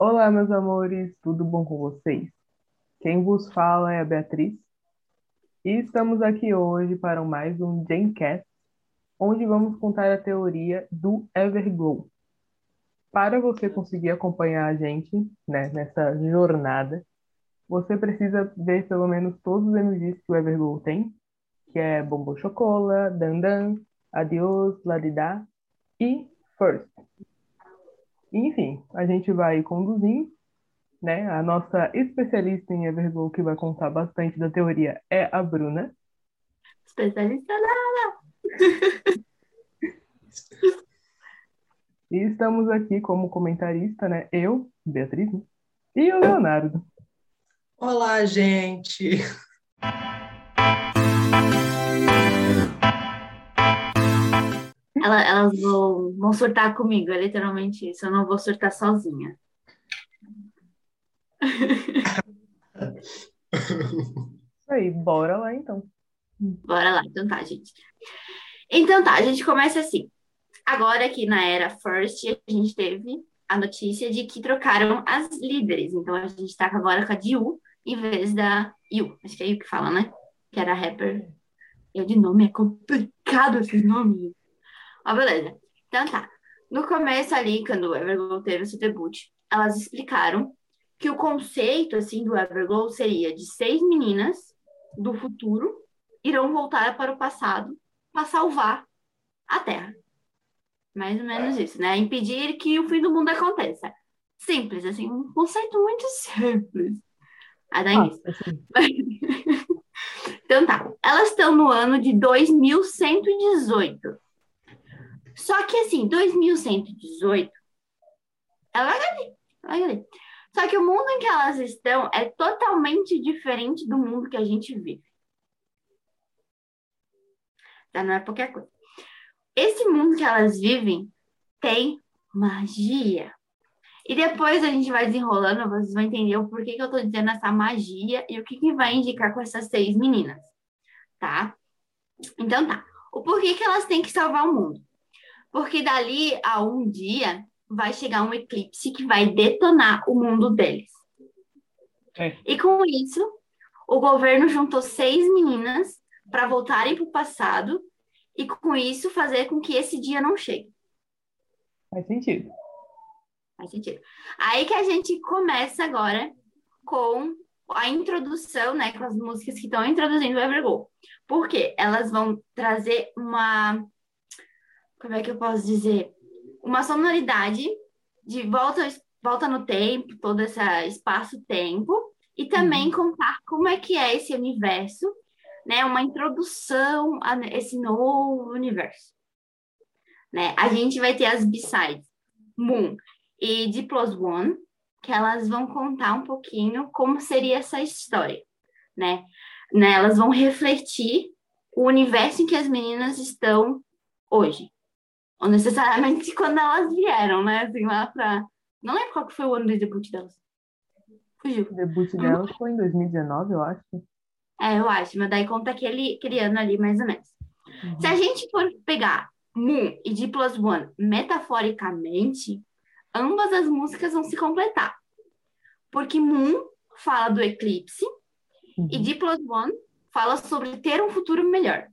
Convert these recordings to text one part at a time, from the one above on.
Olá, meus amores, tudo bom com vocês? Quem vos fala é a Beatriz e estamos aqui hoje para mais um Gencast, onde vamos contar a teoria do Everglow. Para você conseguir acompanhar a gente né, nessa jornada, você precisa ver pelo menos todos os emojis que o Everglow tem, que é Bombo Chocola, Dandan, Adios, Ladidá e First. Enfim, a gente vai conduzindo, né? A nossa especialista em Everglow que vai contar bastante da teoria é a Bruna. Especialista nada! E estamos aqui como comentarista, né? Eu, Beatriz, né? e o Leonardo. Olá, gente! Ela- elas vão, vão surtar comigo, é literalmente isso. Eu não vou surtar sozinha. Isso aí, bora lá então. Bora lá, então tá, gente. Então tá, a gente começa assim. Agora aqui na era First, a gente teve a notícia de que trocaram as líderes. Então a gente tá agora com a Diu em vez da Yu. Acho que é Yu que fala, né? Que era rapper. Eu de nome, é complicado esses nomes. Ó, beleza. Então tá. No começo ali, quando o Everglow teve seu debut, elas explicaram que o conceito, assim, do Everglow seria de seis meninas do futuro irão voltar para o passado para salvar a Terra. Mais ou menos isso, né? Impedir que o fim do mundo aconteça. Simples, assim, um conceito muito simples. Aí dá Ah, início. assim, Então tá, elas estão no ano de 2118. Só que assim, 2118, ela vai ali. Só que o mundo em que elas estão é totalmente diferente do mundo que a gente vive. Já não é qualquer coisa. Esse mundo que elas vivem tem magia. E depois a gente vai desenrolando, vocês vão entender o porquê que eu tô dizendo essa magia e o que, que vai indicar com essas seis meninas, tá? Então tá. O porquê que elas têm que salvar o mundo? Porque dali a um dia vai chegar um eclipse que vai detonar o mundo deles. É. E com isso, o governo juntou seis meninas para voltarem para o passado e com isso fazer com que esse dia não chegue. faz sentido. Faz sentido. Aí que a gente começa agora com a introdução, né, com as músicas que estão introduzindo o Everglow. Porque elas vão trazer uma, como é que eu posso dizer? Uma sonoridade de volta, volta no tempo, todo esse espaço-tempo, e também contar como é que é esse universo, né, uma introdução a esse novo universo. Né? A gente vai ter as B-sides, Moon, e D Plus One, que elas vão contar um pouquinho como seria essa história, né? né? Elas vão refletir o universo em que as meninas estão hoje. Ou necessariamente quando elas vieram, né? Assim, lá pra... Não lembro qual que foi o ano de debut delas. Fugiu. O debut dela foi em 2019, eu acho. É, eu acho, mas daí conta aquele, aquele ano ali, mais ou menos. Uhum. Se a gente for pegar Moon e D Plus One metaforicamente, ambas as músicas vão se completar. Porque Moon fala do eclipse Uhum. e D Plus One fala sobre ter um futuro melhor.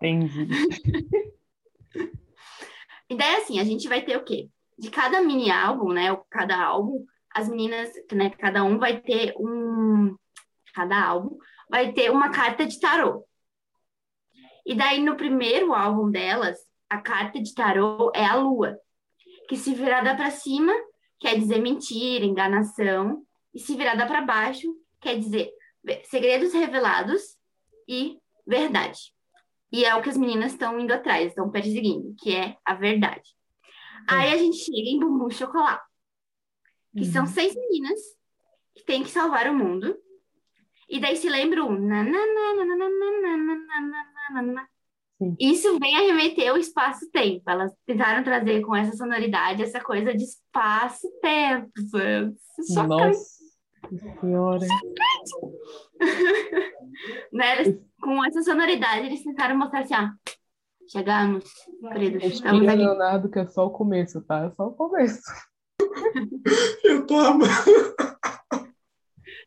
Entendi. E daí, assim, a gente vai ter o quê? De cada mini álbum, né? Cada álbum, as meninas, né? Cada um vai ter um. Cada álbum vai ter uma carta de tarô. E daí, no primeiro álbum delas, a carta de tarô é a lua, que se virada para cima quer dizer mentira, enganação, e se virada para baixo quer dizer segredos revelados e verdade. E é o que as meninas estão indo atrás, estão perseguindo, que é a verdade. Aí a gente chega em Bumbum Chocolate, que são Uhum. seis meninas que têm que salvar o mundo. E daí se lembra um. Sim. Isso vem a remeter ao espaço-tempo. Elas tentaram trazer com essa sonoridade essa coisa de espaço-tempo. Só Nossa senhora. né? Eles- com essa sonoridade, eles tentaram mostrar assim, ó. Chegamos, queridos. Estamos aqui. Leonardo, que é só o começo, tá? É só o começo. Eu tô amando.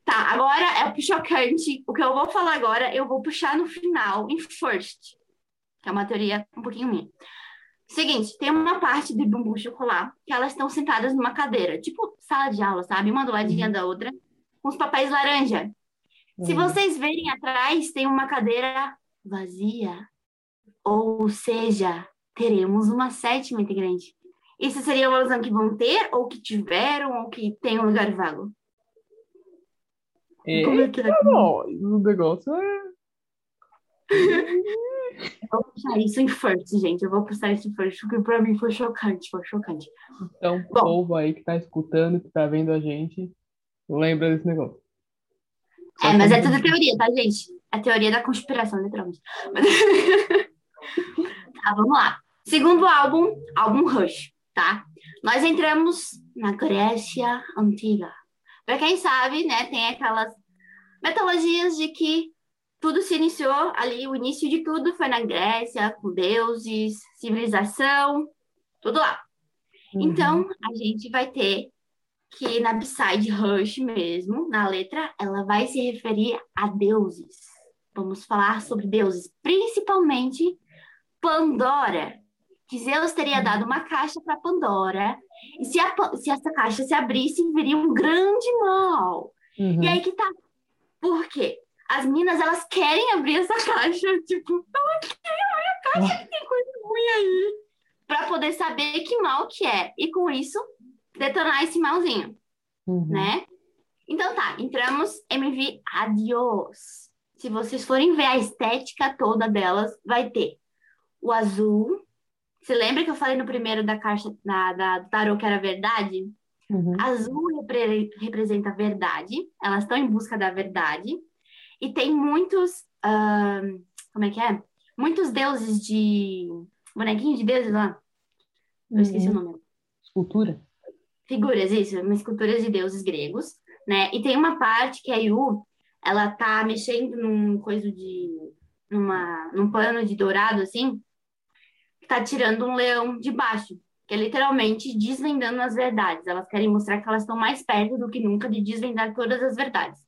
Tá, agora é o chocante. O que eu vou falar agora, eu vou puxar no final, em first, que é uma teoria um pouquinho minha. Seguinte, tem uma parte do bumbu chocolate que elas estão sentadas numa cadeira, tipo sala de aula, sabe? Uma do ladinho da outra, com os papéis laranja. Se Uhum. vocês verem atrás, tem uma cadeira vazia. Ou seja, teremos uma sétima integrante. Isso seria uma ilusão que vão ter, ou que tiveram, ou que tem um lugar vago? É, Como é que é? não, o negócio é. Eu vou puxar isso em first, gente. Eu vou puxar isso em first, porque pra mim foi chocante, foi chocante. Então, o Bom. povo aí que tá escutando, que tá vendo a gente, lembra desse negócio. É, mas é tudo teoria, tá, gente? É teoria da conspiração, literalmente. Mas- tá, vamos lá. Segundo álbum, álbum Rush, tá? Nós entramos na Grécia Antiga. Pra quem sabe, né, tem aquelas mitologias de que tudo se iniciou ali, o início de tudo foi na Grécia, com deuses, civilização, tudo lá. Uhum. Então, a gente vai ter que na B-side Rush mesmo, na letra, ela vai se referir a deuses. Vamos falar sobre deuses, principalmente Pandora. Que Zeus teria dado uma caixa para Pandora. E se, a se essa caixa se abrisse, viria um grande mal. Uhum. E aí que tá. Por quê? As meninas, elas querem abrir essa caixa. Tipo, eu quero abrir a caixa, que tem coisa ruim aí. Pra poder saber que mal que é. E com isso, detonar esse malzinho, Uhum. né? Então tá, entramos MV Adios. Se vocês forem ver a estética toda delas, vai ter o azul. Você lembra que eu falei no primeiro da caixa da, da, do tarô que era verdade? Uhum. Azul repre- representa a verdade, elas estão em busca da verdade. E tem muitos. ahn, como é que é? Muitos deuses de. bonequinhos de deuses lá. Eu esqueci o Uhum. nome. Escultura? Figuras, isso, umas esculturas de deuses gregos, né? E tem uma parte que a Yu, ela tá mexendo num coisa de. numa, num pano de dourado, assim, tá tirando um leão de baixo, que é literalmente desvendando as verdades. Elas querem mostrar que elas estão mais perto do que nunca de desvendar todas as verdades.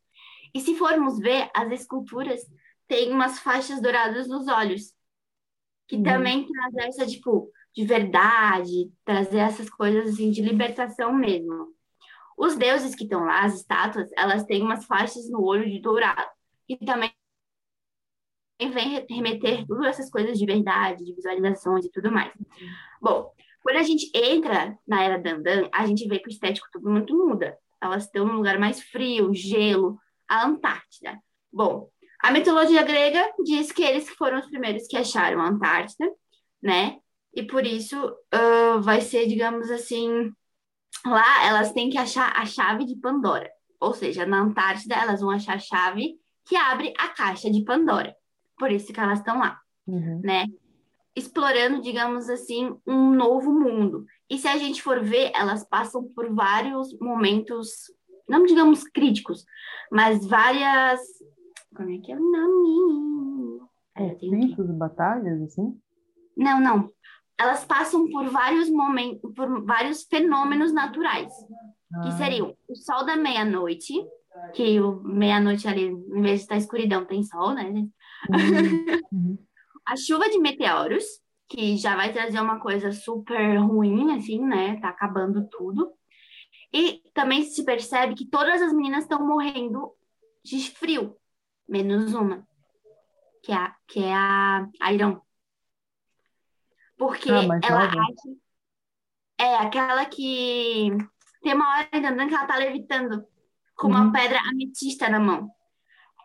E se formos ver, as esculturas têm umas faixas douradas nos olhos, que Uhum. também traz essa, tipo, de verdade, trazer essas coisas assim de libertação mesmo. Os deuses que estão lá, as estátuas, elas têm umas faixas no olho de dourado, e também vem remeter tudo essas coisas de verdade, de visualizações e tudo mais. Bom, quando a gente entra na era Dandan, a gente vê que o estético tudo muito muda. Elas estão num lugar mais frio, gelo, a Antártida. Bom, a mitologia grega diz que eles foram os primeiros que acharam a Antártida, né? E por isso ah, vai ser, digamos assim, lá elas têm que achar a chave de Pandora. Ou seja, na Antártida elas vão achar a chave que abre a caixa de Pandora. Por isso que elas estão lá Uhum. né? Explorando, digamos assim, um novo mundo. E se a gente for ver, elas passam por vários momentos, não digamos críticos, mas várias. Como é que é o nome? É, Conflitos, batalhas, assim? Não, não. Elas passam por vários momentos, por vários fenômenos naturais, que Ah, seriam o sol da meia-noite, que o meia-noite ali, em vez de estar escuridão, tem sol, né? uhum. Uhum. a chuva de meteoros, que já vai trazer uma coisa super ruim, assim, né? Tá acabando tudo. E também se percebe que todas as meninas estão morrendo de frio, menos uma, que é a, que é a Iron. Porque Ah, ela nova. acha. É aquela que tem uma hora andando que ela tá levitando com uma Uhum. pedra ametista na mão.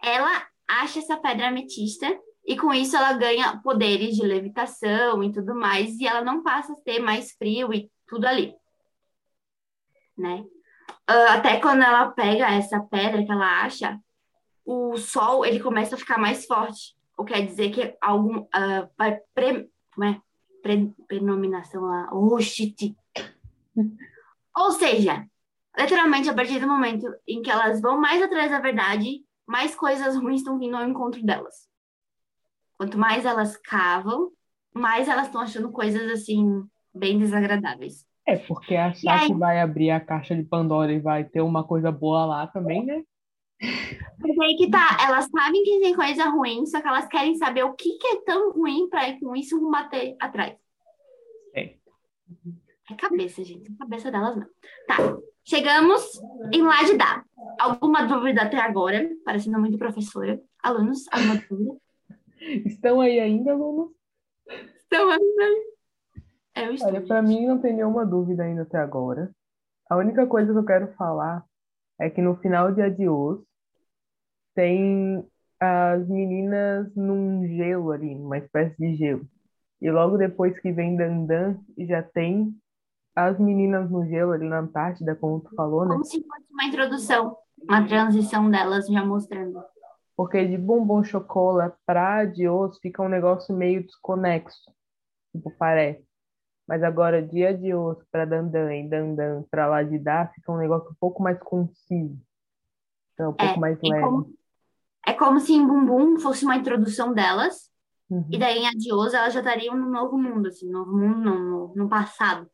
Ela acha essa pedra ametista e com isso ela ganha poderes de levitação e tudo mais, e ela não passa a ter mais frio e tudo ali, né? Ah, até quando ela pega essa pedra que ela acha, o sol ele começa a ficar mais forte, o que quer dizer que algum ah, vai pre, como é? Pre, prenominação lá, oh, shit. Ou seja, literalmente a partir do momento em que elas vão mais atrás da verdade, mais coisas ruins estão vindo ao encontro delas. Quanto mais elas cavam, mais elas estão achando coisas assim bem desagradáveis. É, porque achar que vai abrir a caixa de Pandora e vai ter uma coisa boa lá também, né? Mas aí que tá, elas sabem que tem coisa ruim, só que elas querem saber o que, que é tão ruim pra ir com isso bater atrás. É. É cabeça, gente. É cabeça delas não. Tá. Chegamos em Laje Dá. Alguma dúvida até agora? Parecendo muito professora. Alunos, alguma dúvida? Estão aí ainda, alunos? Estão ainda aí. Eu estou. Olha, pra mim não tem nenhuma dúvida ainda até agora. A única coisa que eu quero falar é que no final de Adios tem as meninas num gelo ali, numa espécie de gelo. E logo depois que vem Dandan, já tem as meninas no gelo ali na Antártida, como tu falou, né? Como se fosse uma introdução, uma transição delas já mostrando. Porque de bombom chocolate pra Adios fica um negócio meio desconexo. Tipo, parece. Mas agora, de Adios pra Dandan e Dandan pra lá de dar, fica um negócio um pouco mais conciso. Então, um pouco É, mais é leve. como, é como se em Bumbum fosse uma introdução delas, Uhum. e daí em Adios elas já estariam no novo mundo, assim, no novo mundo não, no, no passado.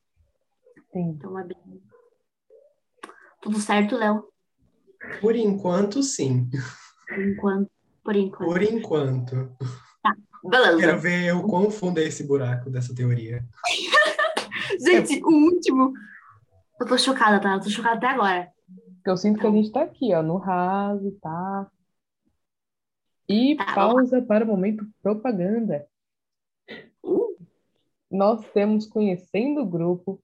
Sim. Então é bem. Tudo certo, Léo? Por enquanto, sim. Por enquanto. Por enquanto. Por enquanto. Beleza. Quero ver o quão fundo é esse buraco dessa teoria. Gente, o último. Eu tô chocada, tá? Eu tô chocada até agora. Porque eu sinto que a gente tá aqui, ó, no raso, tá? E Tá, pausa para o momento propaganda. Uh, Nós temos Conhecendo o Grupo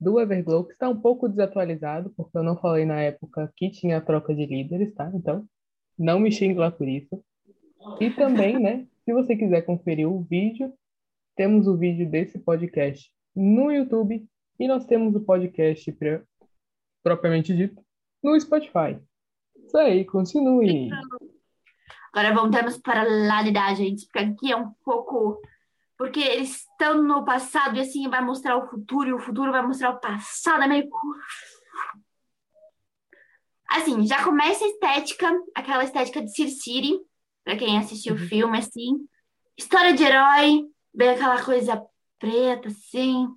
do Everglow, que está um pouco desatualizado, porque eu não falei na época que tinha troca de líderes, tá? Então, não me xingue lá por isso. E também, né, se você quiser conferir o vídeo, temos o vídeo desse podcast no YouTube e nós temos o podcast propriamente dito no Spotify. Isso aí, continue. Agora voltamos para lá de dar, gente, porque aqui é um pouco. Porque eles estão no passado e assim vai mostrar o futuro, e o futuro vai mostrar o passado, é meio. Assim, já começa a estética, aquela estética de Cir City, pra quem assistiu o filme, assim. História de herói, bem aquela coisa preta, assim.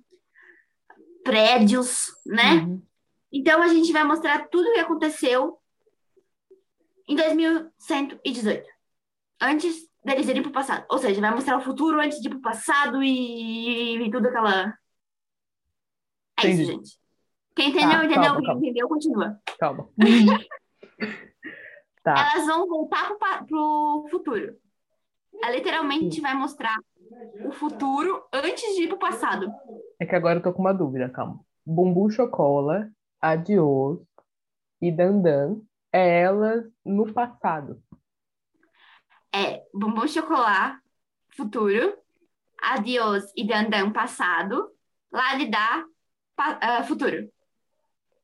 Prédios, né? Uhum. Então a gente vai mostrar tudo o que aconteceu em 2118, antes deles irem pro passado. Ou seja, vai mostrar o futuro antes de ir pro passado e, e tudo aquela. É isso, Entendi. gente. Quem entendeu, Tá, entendeu. calma, Quem calma. entendeu, continua. Calma. Tá. Elas vão voltar pro, pro futuro. Ela literalmente vai mostrar o futuro antes de ir pro passado. É que agora eu tô com uma dúvida, calma. Bumbu Chocola, Adios e Dandan é elas no passado. É Bombom Chocolat, futuro. Adios e Dandan, passado. Lalidá, pa- ah, futuro.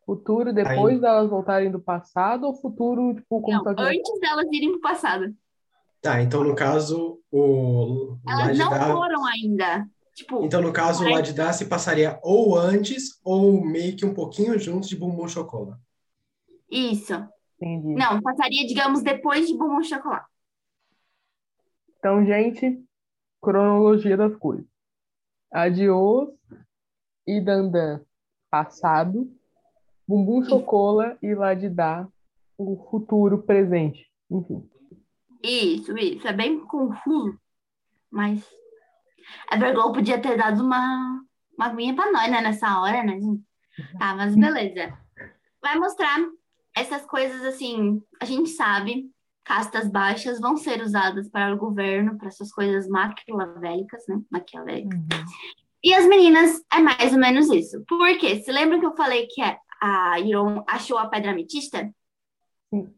Futuro depois delas voltarem do passado ou futuro, tipo, como Não, tivesse- antes delas irem pro passado. Tá, então no caso, o Elas não Ladidá- foram ainda. Tipo, Então, no caso, o Ladidá se passaria ou antes ou meio que um pouquinho juntos de Bumbum Chocola. isso. Entendi. Não, passaria, digamos, depois de Bombom Chocolate. Então, gente, cronologia das coisas. Adios e Dandan, passado. Bumbum Chocola e Ladidá, o futuro presente. Enfim. Isso, isso. É bem confuso. Mas a Everglow podia ter dado uma, uma aguinha pra nós, né, nessa hora, né, gente? Tá, mas beleza. Vai mostrar essas coisas assim, a gente sabe, castas baixas vão ser usadas para o governo, para essas coisas maquiavélicas, né? Maquiavélicas. E as meninas é mais ou menos isso. Por quê? Se lembram que eu falei que a- a Iron achou a pedra ametista? Sim.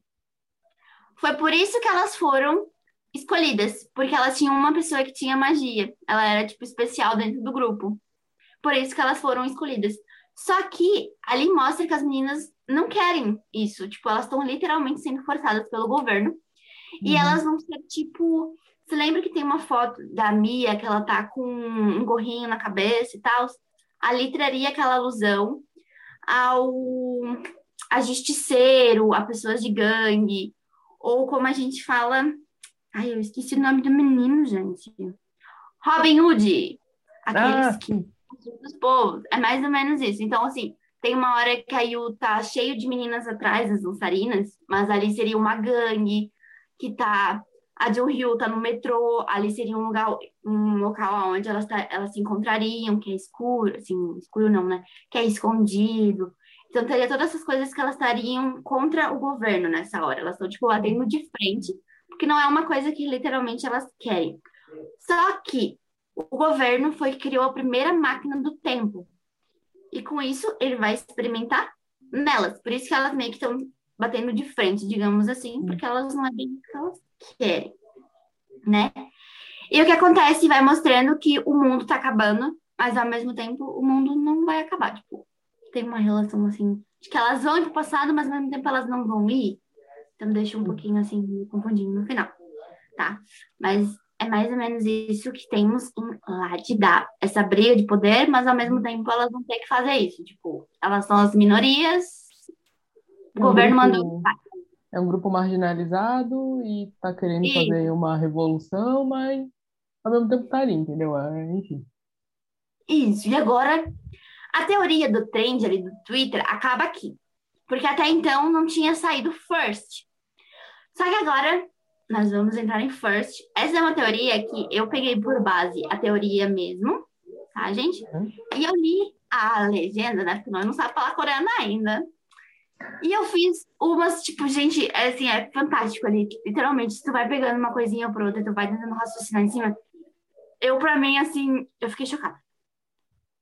Foi por isso que elas foram escolhidas, porque elas tinham uma pessoa que tinha magia. Ela era, tipo, especial dentro do grupo. Por isso que elas foram escolhidas. Só que ali mostra que as meninas não querem isso. Tipo, elas estão literalmente sendo forçadas pelo governo. E Uhum. elas vão ser, tipo. Você lembra que tem uma foto da Mia que ela tá com um gorrinho na cabeça e tal? Ali traria aquela alusão ao a justiceiro, a pessoas de gangue, ou como a gente fala. Ai, eu esqueci o nome do menino, gente. Robin Hood. Aqueles Ah, que dos povos. É mais ou menos isso. Então, assim, tem uma hora que a Yu tá cheio de meninas atrás, as dançarinas, mas ali seria uma gangue que tá. A Ryu tá no metrô, ali seria um lugar, um local onde elas, tá, elas se encontrariam, que é escuro, assim, escuro não, né? Que é escondido. Então teria todas essas coisas que elas estariam contra o governo nessa hora. Elas estão, tipo, batendo de frente, porque não é uma coisa que literalmente elas querem. Só que o governo foi criou a primeira máquina do tempo. E com isso, ele vai experimentar nelas. Por isso que elas meio que estão batendo de frente, digamos assim, porque elas não é bem o que elas querem, né? E o que acontece vai mostrando que o mundo tá acabando, mas ao mesmo tempo o mundo não vai acabar. Tipo, tem uma relação assim, de que elas vão ir pro passado, mas ao mesmo tempo elas não vão ir. Então deixa um pouquinho assim, confundindo no final, tá? Mas é mais ou menos isso que temos em lá de dar essa briga de poder, mas ao mesmo tempo elas vão ter que fazer isso. Tipo, elas são as minorias, o É um governo grupo- mandou. É um grupo marginalizado e tá querendo Isso. fazer uma revolução, mas ao mesmo tempo tá ali, entendeu? É, enfim. Isso, e agora a teoria do trend ali do Twitter acaba aqui. Porque até então não tinha saído first. Só que agora nós vamos entrar em first. Essa é uma teoria que eu peguei por base a teoria mesmo, tá, gente? Uhum. E eu li a legenda, né? Porque nós não sabemos falar coreano ainda. E eu fiz umas, tipo, gente, é assim, é fantástico ali. Literalmente, tu vai pegando uma coisinha por outra, tu vai tentando raciocinar em cima. Eu, pra mim, assim, eu fiquei chocada.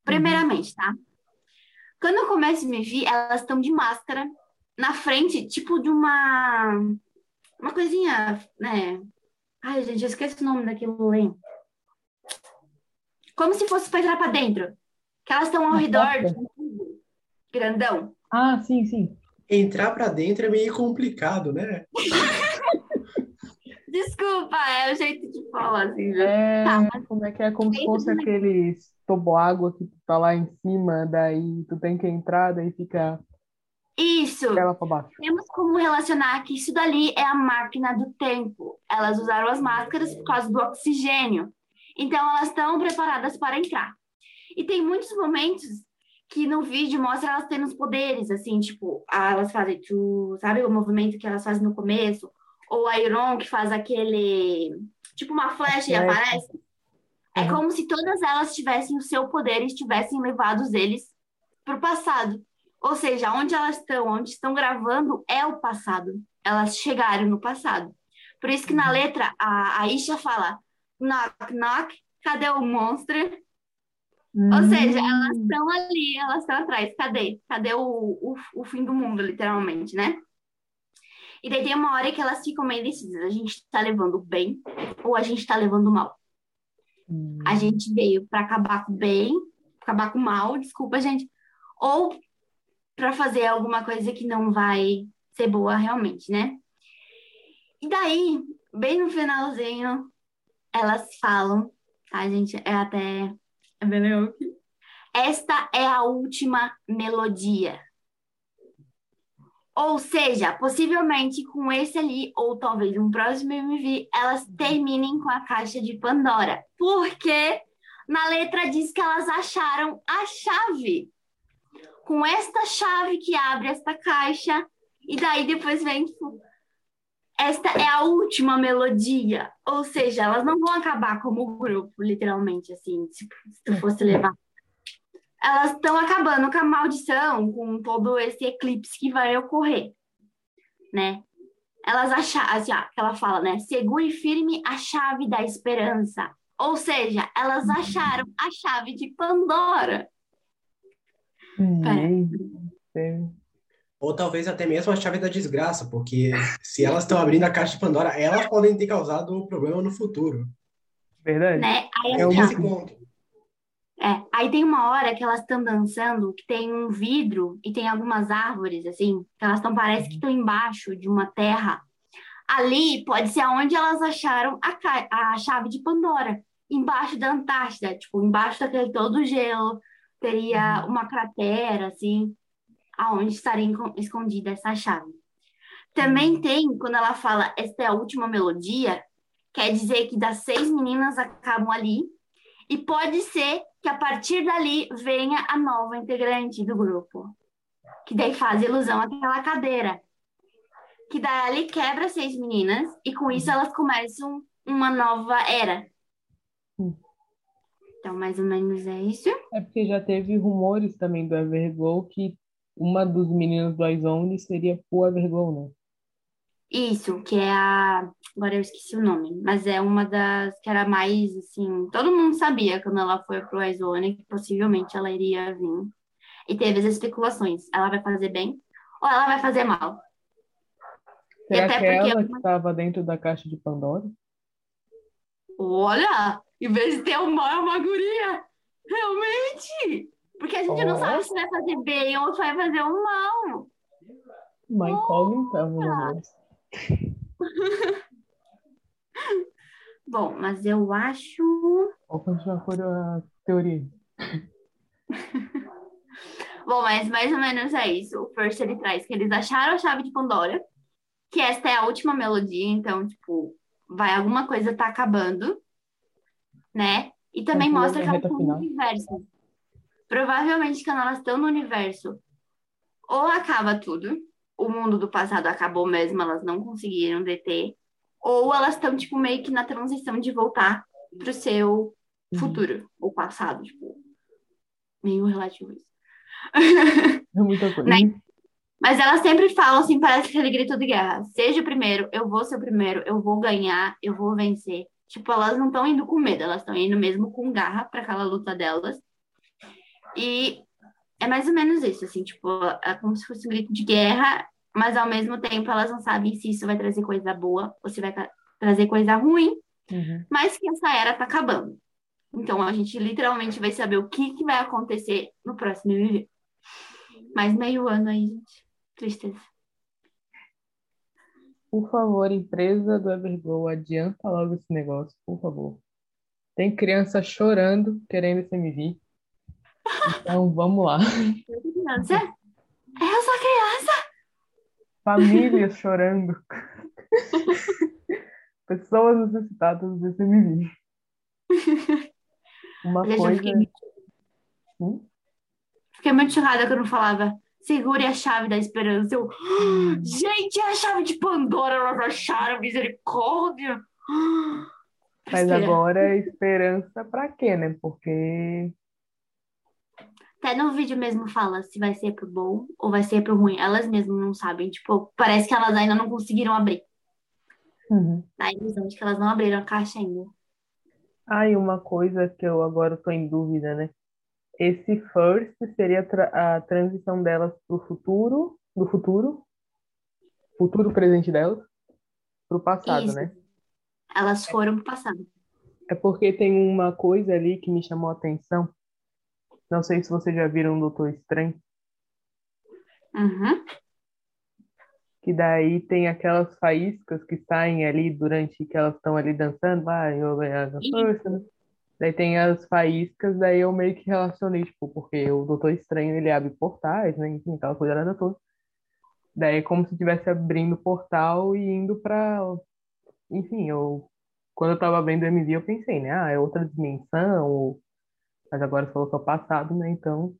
Primeiramente, tá? Quando eu começo a me ver, elas estão de máscara na frente, tipo de uma. Uma coisinha, né? Ai, gente, eu esqueci o nome daquilo, hein? Como se fosse pra entrar pra dentro. Que elas estão ao Uma redor porta? de um tubo grandão. Ah, sim, sim. Entrar pra dentro é meio complicado, né? Desculpa, é o jeito de falar, assim, viu? É, Tá, como é que é? Como se fosse aqueles toboágua que tu tá lá em cima, daí tu tem que entrar, daí fica Isso. Temos como relacionar que isso dali é a máquina do tempo. Elas usaram as máscaras por causa do oxigênio. Então, elas estão preparadas para entrar. E tem muitos momentos que no vídeo mostra elas tendo os poderes, assim, tipo, ah, elas fazem, tu, sabe o movimento que elas fazem no começo? Ou a Iron que faz aquele, tipo uma flecha e aparece. É Uhum. como se todas elas tivessem o seu poder e tivessem levados eles para o passado. Ou seja, onde elas estão, onde estão gravando, é o passado. Elas chegaram no passado. Por isso que na letra a, a Isha fala knock, knock, cadê o monstro? Ou seja, elas Hum, estão ali, elas estão atrás. Cadê? Cadê o, o, o fim do mundo, literalmente, né? E daí tem uma hora que elas ficam meio decisas. A gente tá levando bem ou a gente tá levando mal? hum. A gente veio para acabar com o bem, acabar com o mal, desculpa, gente, ou para fazer alguma coisa que não vai ser boa realmente, né? E daí, bem no finalzinho, elas falam, tá, gente? É até. É bem. Esta é a última melodia. Ou seja, possivelmente com esse ali, ou talvez um próximo MV, elas terminem com a caixa de Pandora. Porque na letra diz que elas acharam a chave. Com esta chave que abre esta caixa, e daí depois vem, tipo, esta é a última melodia. Ou seja, elas não vão acabar como grupo, literalmente, assim, se, tu fosse levar. Elas estão acabando com a maldição, com todo esse eclipse que vai ocorrer, né? Elas acharam, assim, ó, ela fala, né? Segure firme a chave da esperança. Ou seja, elas acharam a chave de Pandora. Gente, Ou talvez até mesmo a chave da desgraça, porque se elas estão abrindo a caixa de Pandora, elas podem ter causado um problema no futuro. verdade? Né? Aí, É ó, Nesse ponto. É, aí tem uma hora que elas estão dançando, que tem um vidro e tem algumas árvores, assim, que elas estão, parece que estão embaixo de uma terra. Ali pode ser onde elas acharam a, a chave de Pandora, embaixo da Antártida, tipo, embaixo daquele todo gelo, teria uma cratera, assim, aonde estaria escondida essa chave. Também tem, quando ela fala, esta é a última melodia, quer dizer que das seis meninas acabam ali, E pode ser que a partir dali venha a nova integrante do grupo. Que daí faz ilusão aquela cadeira. Que daí quebra seis meninas e com isso elas começam uma nova era. Então, mais ou menos é isso. É porque já teve rumores também do Everglow que uma dos meninos do Izone seria o Everglow, né? Isso, que é a. Agora eu esqueci o nome, mas é uma das que era mais assim. Todo mundo sabia quando ela foi pro Izone que possivelmente ela iria vir. E teve as especulações: ela vai fazer bem ou ela vai fazer mal? Será que é ela que estava dentro da caixa de Pandora? Olha, em vez de ter o mal, é uma guria. Realmente! Porque a gente oh. não sabe se vai fazer bem ou se vai fazer o mal. Uma incógnita, meu Bom, mas eu acho. Vou continuar por a teoria. Bom, mas mais ou menos é isso. O First ele traz que eles acharam a chave de Pandora, que esta é a última melodia, então, tipo, vai alguma coisa tá acabando, né? E também mostra que elas estão no universo. Provavelmente quando elas estão no universo, ou acaba tudo, o mundo do passado acabou mesmo, elas não conseguiram deter, ou elas estão, tipo, meio que na transição de voltar pro seu uhum. futuro, o passado, tipo, meio relativo isso. É muita coisa. Né? Mas elas sempre falam assim, parece aquele grito de guerra. Seja o primeiro, eu vou ser o primeiro, eu vou ganhar, eu vou vencer. Tipo, elas não estão indo com medo, elas estão indo mesmo com garra para aquela luta delas. E é mais ou menos isso, assim, tipo, é como se fosse um grito de guerra, mas ao mesmo tempo elas não sabem se isso vai trazer coisa boa ou se vai trazer coisa ruim, uhum. mas que essa era tá acabando. Então a gente literalmente vai saber o que, que vai acontecer no próximo MV. Mais meio ano aí, gente. Tristeza. Por favor, empresa do Everglow, adianta logo esse negócio, por favor. Tem criança chorando, querendo esse MV. Então, vamos lá. Criança? Eu sou criança! Famílias chorando. Pessoas necessitadas desse MV. Uma coisa. Fiquei... Hum? fiquei muito chocada quando falava segure a chave da esperança. Eu, hum. gente, é a chave de Pandora, elas acharam misericórdia. Mas agora é esperança para quê, né? Porque até no vídeo mesmo fala se vai ser pro bom ou vai ser pro ruim. Elas mesmas não sabem. Tipo, parece que elas ainda não conseguiram abrir. Uhum. A ilusão de que elas não abriram a caixa ainda. Ah, e uma coisa que eu agora tô em dúvida, né? Esse first seria a, a transição delas pro futuro, do futuro, futuro presente delas, pro passado, Isso. né? Elas foram pro passado. É porque tem uma coisa ali que me chamou a atenção. Não sei se vocês já viram o Doutor Estranho. Uhum. Que daí tem aquelas faíscas que saem ali durante que elas estão ali dançando, vai, eu ganhar força, né? Daí tem as faíscas, daí eu meio que relacionei, tipo, porque o Doutor Estranho, ele abre portais, né? Enfim, aquela coisa toda. Daí é como se estivesse abrindo portal e indo pra... Enfim, eu... Quando eu tava vendo o MV, eu pensei, né? Ah, é outra dimensão, ou... Mas agora você falou que é o passado, né? Então,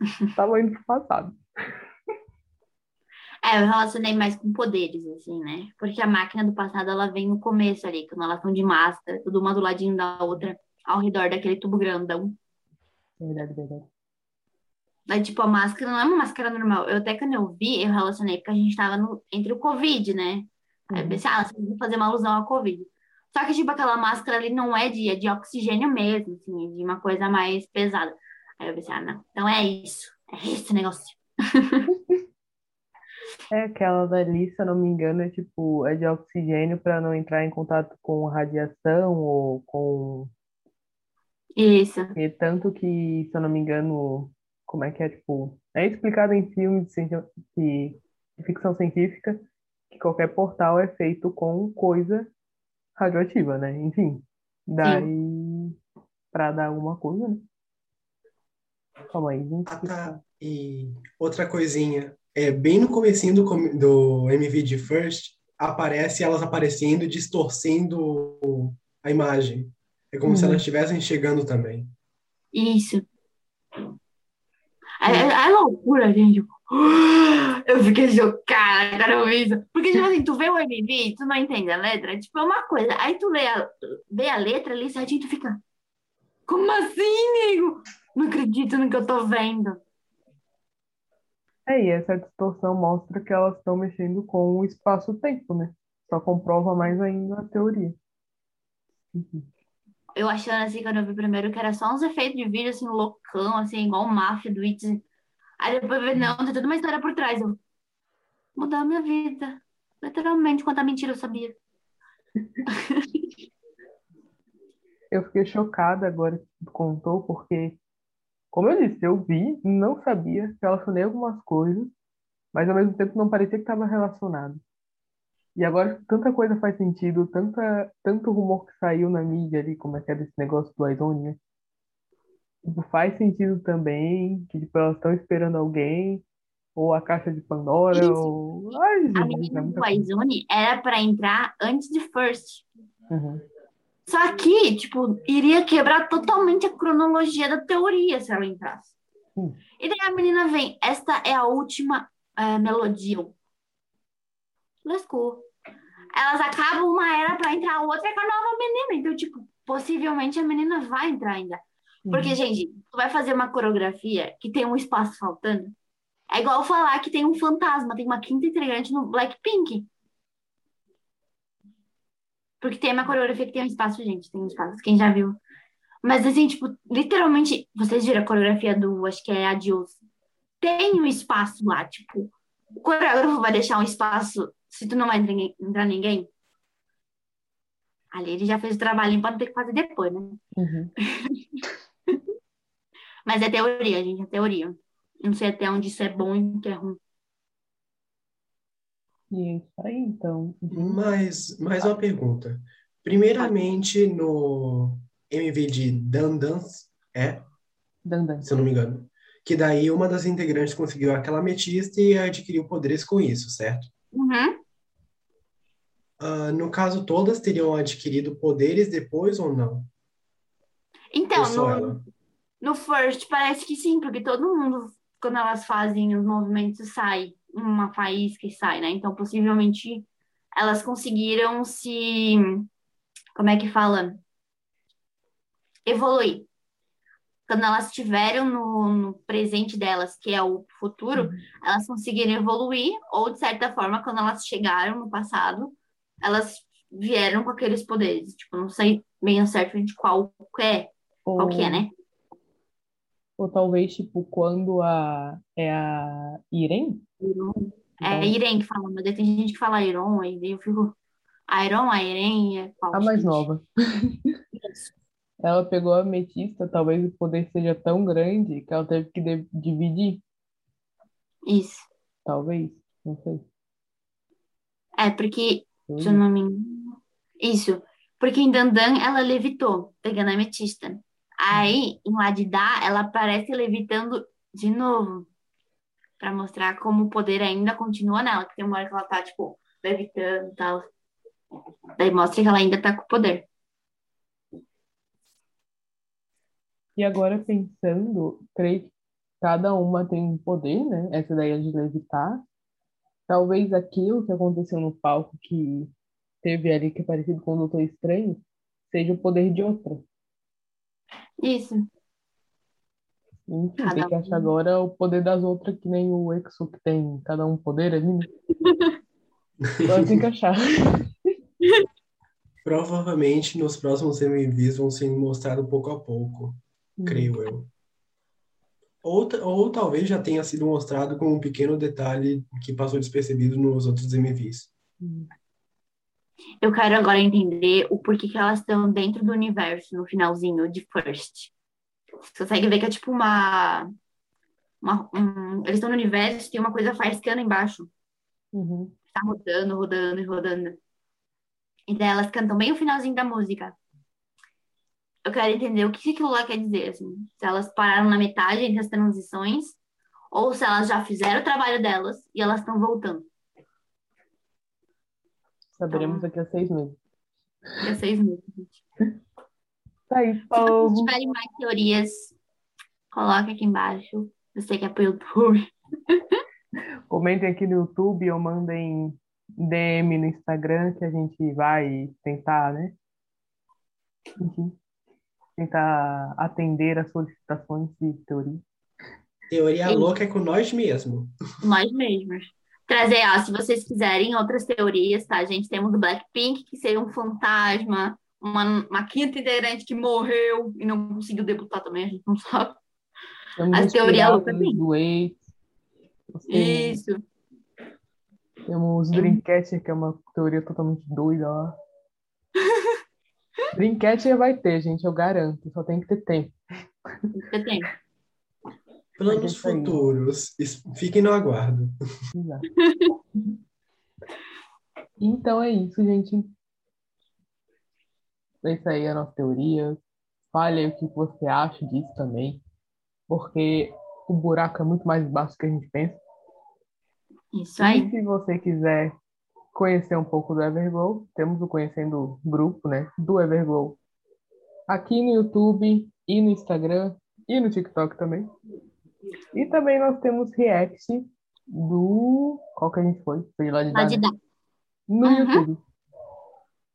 tava indo pro passado. É, eu relacionei mais com poderes, assim, né? Porque a máquina do passado, ela vem no começo ali, quando elas estão de máscara, tudo uma do ladinho da outra, ao redor daquele tubo grandão. Verdade, verdade. Aí, tipo, a máscara não é uma máscara normal. Eu até quando eu vi, eu relacionei, porque a gente tava no, entre o Covid, né? Aí eu uhum. pensei, ah, vocês vão fazer uma alusão ao Covid. Só que, tipo, aquela máscara ali não é de, é de oxigênio mesmo, assim, é de uma coisa mais pesada. Aí eu pensei, ah, não. Então é isso. É esse negócio. É aquela dali, se eu não me engano, é tipo, é de oxigênio para não entrar em contato com radiação ou com. Isso. E tanto que, se eu não me engano, como é que é, tipo. É explicado em filmes de, de ficção científica que qualquer portal é feito com coisa radioativa, né? Enfim. Daí, para dar alguma coisa, né? Calma aí, gente. Ah, tá. E outra coisinha é, bem no comecinho do, do MV de First, aparece elas aparecendo, distorcendo a imagem. É como se Uhum. elas estivessem chegando também. Isso. É, é- é loucura, gente. Eu fiquei chocada, cara, eu vi isso. Porque, tipo assim, tu vê o MV e tu não entende a letra, tipo, é uma coisa. Aí tu lê a, vê a letra ali certinho e tu fica. Como assim, nego? Não acredito no que eu tô vendo. É, e essa distorção mostra que elas estão mexendo com o espaço-tempo, né? Só comprova mais ainda a teoria. Uhum. Eu achando assim, quando eu vi primeiro, que era só uns efeitos de vídeo, assim, loucão, assim, igual o máfia do It. Aí depois eu vi, não, tem toda uma história por trás. Eu, mudou a minha vida. Literalmente, quanta mentira eu sabia. Eu fiquei chocada agora que tu contou, porque, como eu disse, eu vi, não sabia, relacionei algumas coisas, mas ao mesmo tempo não parecia que estava relacionado. E agora tanta coisa faz sentido, tanta, tanto rumor que saiu na mídia ali, como é que é desse negócio do iZone, né? Tipo, faz sentido também, que tipo, elas estão esperando alguém, ou a caixa de Pandora, Isso. ou... Ai, A Jesus, é menina muita do coisa. Waizone era pra entrar antes de First. Uhum. Só que, tipo, iria quebrar totalmente a cronologia da teoria se ela entrasse. Hum. E daí a menina vem, esta é a última eh, melodia. Lascou. Elas acabam uma era pra entrar outra com a nova menina. Então, tipo, possivelmente a menina vai entrar ainda. Porque, Uhum. gente, tu vai fazer uma coreografia que tem um espaço faltando. É igual falar que tem um fantasma, tem uma quinta integrante no Blackpink. Porque tem uma coreografia que tem um espaço, gente, tem um espaço, quem já viu. Mas assim, tipo, literalmente, vocês viram a coreografia do, acho que é Adios. Tem um espaço lá, tipo, o coreógrafo vai deixar um espaço se tu não vai entrar ninguém. Ali ele já fez o trabalhinho pra não ter que fazer depois, né? Uhum. Mas é teoria, gente, é teoria. Não sei até onde isso é bom e o que é ruim. E é isso aí, então. Mas, mais uma pergunta. Primeiramente, no MV de Dandans, é, Dandan. se eu não me engano, que daí uma das integrantes conseguiu aquela ametista e adquiriu poderes com isso, certo? Uhum. Ah, no caso, todas teriam adquirido poderes depois ou não? Então, Ou no, ela? no First parece que sim, porque todo mundo, quando elas fazem os movimentos, sai uma faísca e sai, né? Então, possivelmente, elas conseguiram se. Como é que fala? Evoluir. Quando elas estiveram no, no presente delas, que é o futuro, elas conseguiram evoluir, ou de certa forma, quando elas chegaram no passado, elas vieram com aqueles poderes. Tipo, não sei bem ao certo de qual é, qual que é, né? Ou talvez, tipo, quando a. É a Irene? É Então, Irene que fala, mas tem gente que fala Iron, aí eu fico. Iron, a Irene, é a mais nova. Ela pegou a ametista, talvez o poder seja tão grande que ela teve que dividir, Isso. talvez. Não sei. É, porque, Eu se eu não me engano. Isso. Porque em Dandan ela levitou, pegando a ametista. Aí, em Ladidá, ela aparece levitando de novo. Pra mostrar como o poder ainda continua nela. Que tem uma hora que ela tá, tipo, levitando e tal. Daí mostra que ela ainda tá com o poder. E agora pensando, creio que cada uma tem um poder, né? Essa ideia de levitar. Talvez aquilo que aconteceu no palco que teve ali, que é parecido com o Doutor Estranho, seja o poder de outra. Isso. Enfim, Cada tem que um. achar agora o poder das outras, que nem o Exo, que tem cada um poder ali, né? Agora tem que achar. Provavelmente nos próximos MVs vão ser mostrados pouco a pouco, creio eu. Ou, ou talvez já tenha sido mostrado com um pequeno detalhe que passou despercebido nos outros MVs. Hum. Eu quero agora entender o porquê que elas estão dentro do universo no finalzinho de First. Você consegue ver que é tipo uma. uma- um- eles estão no universo, tem uma coisa faiscando embaixo. Uhum. Tá rodando, rodando e rodando. E daí elas cantam bem o finalzinho da música. Eu quero entender o que aquilo lá quer dizer, assim. Se elas pararam na metade entre as transições, ou se elas já fizeram o trabalho delas e elas estão voltando. Saberemos daqui a seis meses. Daqui a seis meses. gente. Isso aí, Se vocês povo. tiverem mais teorias, coloque aqui embaixo. Você que é pro YouTube. Comentem aqui no YouTube ou mandem DM no Instagram que a gente vai tentar, né? Enfim, tentar atender as solicitações de teoria. Teoria Sim. louca é com nós mesmo. Nós mesmos. Trazer, ó, se vocês quiserem outras teorias, tá, gente? Temos o Blackpink, que seria um fantasma, uma, uma quinta integrante que morreu e não conseguiu debutar também, a gente não sabe. Temos As teorias loucas. Nós temos, Isso. temos Dreamcatcher, que é uma teoria totalmente doida lá. Dreamcatcher vai ter, gente, eu garanto. Só tem que ter tempo. Tem. Planos isso aí. futuros. Es- Fiquem no aguardo. Exato. Então é isso, gente. É isso aí a nossa teoria. Fale aí o que você acha disso também. Porque o buraco é muito mais baixo do que a gente pensa. Isso E aí. se você quiser conhecer um pouco do Everglow, temos o Conhecendo Grupo, né? Do Everglow. Aqui no YouTube e no Instagram e no TikTok também. E também nós temos react do. Qual que a gente foi? Foi lá de Pode Dada. dar. No Uhum. YouTube.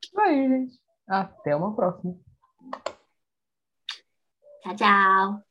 Isso aí, gente. Até uma próxima. Tchau, tchau.